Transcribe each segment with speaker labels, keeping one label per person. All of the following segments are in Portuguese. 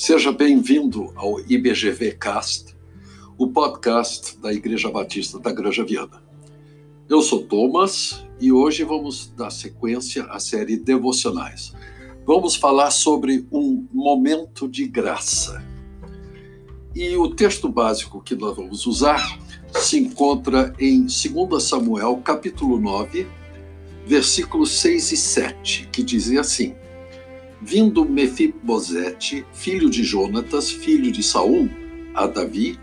Speaker 1: Seja bem-vindo ao IBGV Cast, o podcast da Igreja Batista da Granja Viana. Eu sou Thomas e hoje vamos dar sequência à série Devocionais. Vamos falar sobre um momento de graça. E o texto básico que nós vamos usar se encontra em 2 Samuel, capítulo 9, versículos 6 e 7, que dizem assim: Vindo Mefibosete, filho de Jonatas, filho de Saul, a Davi,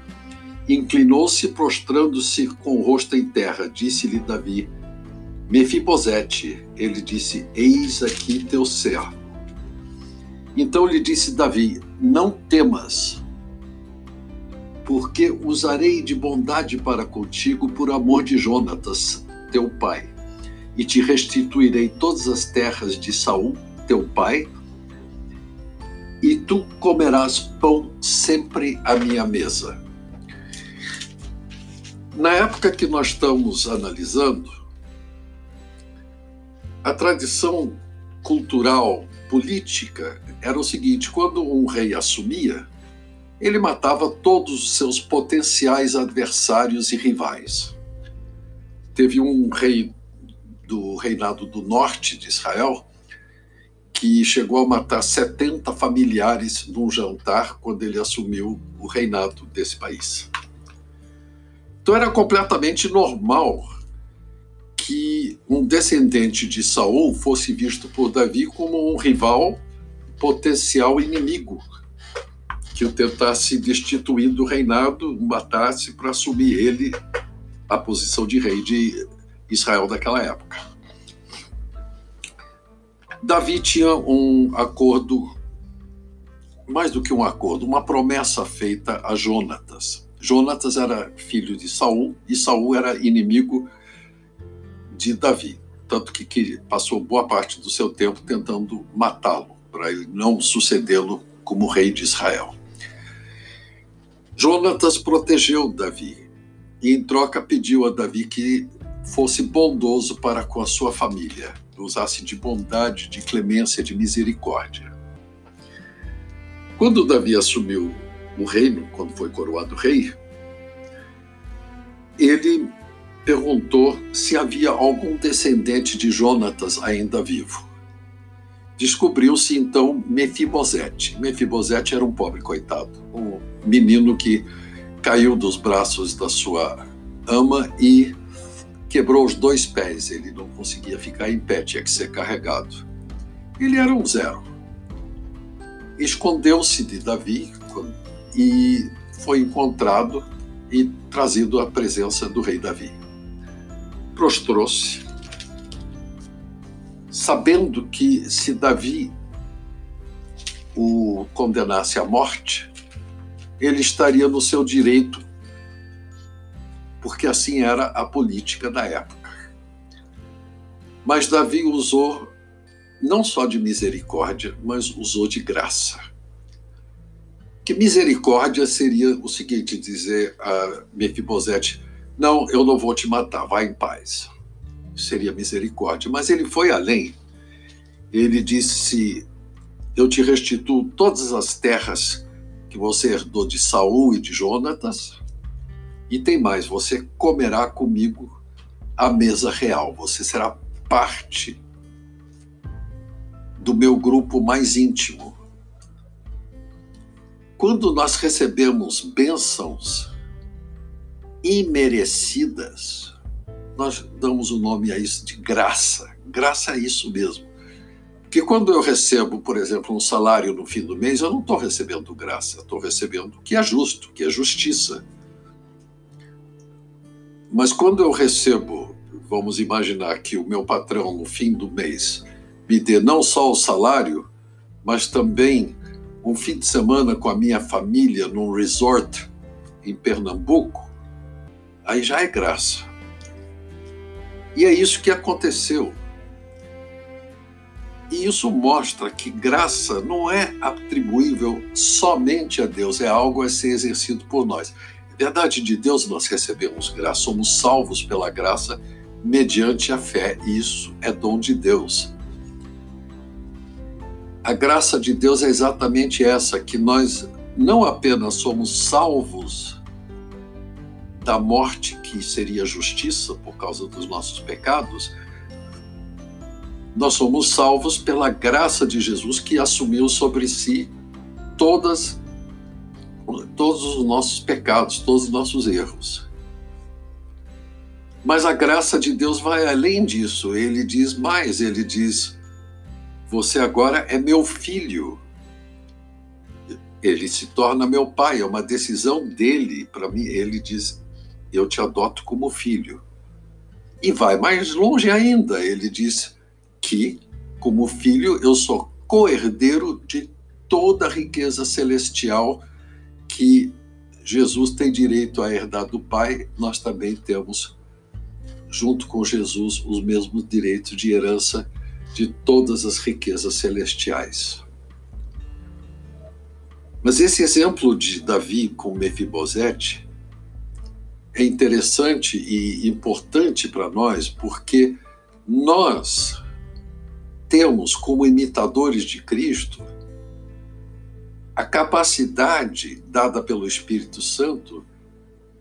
Speaker 1: inclinou-se prostrando-se com o rosto em terra. Disse-lhe Davi: Mefibosete, ele disse: Eis aqui teu servo. Então lhe disse Davi: Não temas, porque usarei de bondade para contigo por amor de Jonatas, teu pai, e te restituirei todas as terras de Saul, teu pai, tu comerás pão sempre à minha mesa. Na época que nós estamos analisando, a tradição cultural, política, era o seguinte: quando um rei assumia, ele matava todos os seus potenciais adversários e rivais. Teve um rei do reinado do norte de Israel que chegou a matar 70 familiares num jantar quando ele assumiu o reinado desse país. Então era completamente normal que um descendente de Saul fosse visto por Davi como um rival potencial inimigo que o tentasse destituir do reinado, matasse para assumir ele a posição de rei de Israel daquela época. Davi tinha um acordo, mais do que um acordo, uma promessa feita a Jonatas. Jonatas era filho de Saul e Saul era inimigo de Davi, tanto que, que passou boa parte do seu tempo tentando matá-lo, para ele não sucedê-lo como rei de Israel. Jonatas protegeu Davi e, em troca, pediu a Davi que fosse bondoso para com a sua família usasse de bondade, de clemência, de misericórdia. Quando Davi assumiu o reino, quando foi coroado rei, ele perguntou se havia algum descendente de Jonatas ainda vivo. Descobriu-se então Mefibosete. Mefibosete era um pobre coitado, um menino que caiu dos braços da sua ama e quebrou os dois pés, ele não conseguia ficar em pé, tinha que ser carregado. Ele era um zero. Escondeu-se de Davi e foi encontrado e trazido à presença do rei Davi. Prostrou-se, sabendo que se Davi o condenasse à morte, ele estaria no seu direito porque assim era a política da época. Mas Davi usou não só de misericórdia, mas usou de graça. Que misericórdia seria o seguinte: dizer a Mefibosete, não, eu não vou te matar, vai em paz. Seria misericórdia. Mas ele foi além. Ele disse: Eu te restituo todas as terras que você herdou de Saul e de Jonatas, e tem mais, você comerá comigo a mesa real, você será parte do meu grupo mais íntimo. Quando nós recebemos bênçãos imerecidas, nós damos o nome a isso de graça. Graça é isso mesmo. Porque quando eu recebo, por exemplo, um salário no fim do mês, eu não estou recebendo graça, estou recebendo o que é justo, que é justiça. Mas quando eu recebo, vamos imaginar que o meu patrão no fim do mês me dê não só o salário, mas também um fim de semana com a minha família num resort em Pernambuco, aí já é graça. E é isso que aconteceu. E isso mostra que graça não é atribuível somente a Deus, é algo a ser exercido por nós verdade de Deus nós recebemos graça, somos salvos pela graça mediante a fé, e isso é dom de Deus. A graça de Deus é exatamente essa, que nós não apenas somos salvos da morte que seria justiça por causa dos nossos pecados, nós somos salvos pela graça de Jesus que assumiu sobre si todas todos os nossos pecados, todos os nossos erros. Mas a graça de Deus vai além disso. Ele diz mais, ele diz: Você agora é meu filho. Ele se torna meu pai, é uma decisão dele para mim. Ele diz: Eu te adoto como filho. E vai mais longe ainda. Ele diz que, como filho, eu sou co-herdeiro de toda a riqueza celestial que Jesus tem direito a herdar do Pai, nós também temos, junto com Jesus, os mesmos direitos de herança de todas as riquezas celestiais. Mas esse exemplo de Davi com Mefibosete é interessante e importante para nós, porque nós temos como imitadores de Cristo a capacidade dada pelo Espírito Santo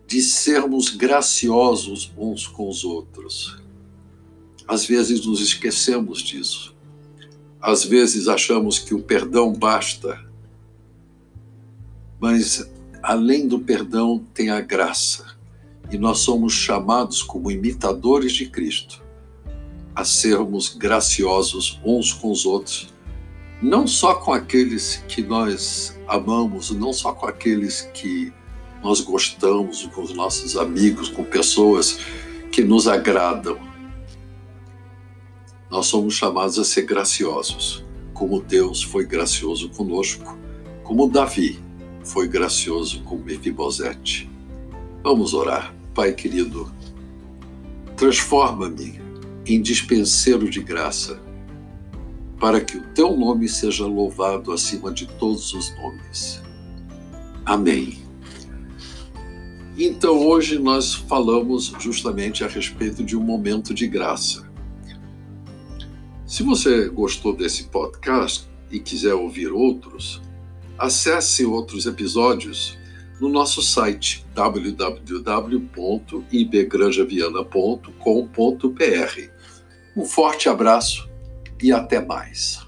Speaker 1: de sermos graciosos uns com os outros. Às vezes nos esquecemos disso. Às vezes achamos que o perdão basta. Mas além do perdão tem a graça. E nós somos chamados como imitadores de Cristo a sermos graciosos uns com os outros não só com aqueles que nós amamos, não só com aqueles que nós gostamos, com os nossos amigos, com pessoas que nos agradam. Nós somos chamados a ser graciosos, como Deus foi gracioso conosco, como Davi foi gracioso com Mefibosete. Vamos orar. Pai querido, transforma-me em dispenseiro de graça para que o teu nome seja louvado acima de todos os nomes. Amém. Então, hoje nós falamos justamente a respeito de um momento de graça. Se você gostou desse podcast e quiser ouvir outros, acesse outros episódios no nosso site www.ibgranjaviana.com.br. Um forte abraço e até mais.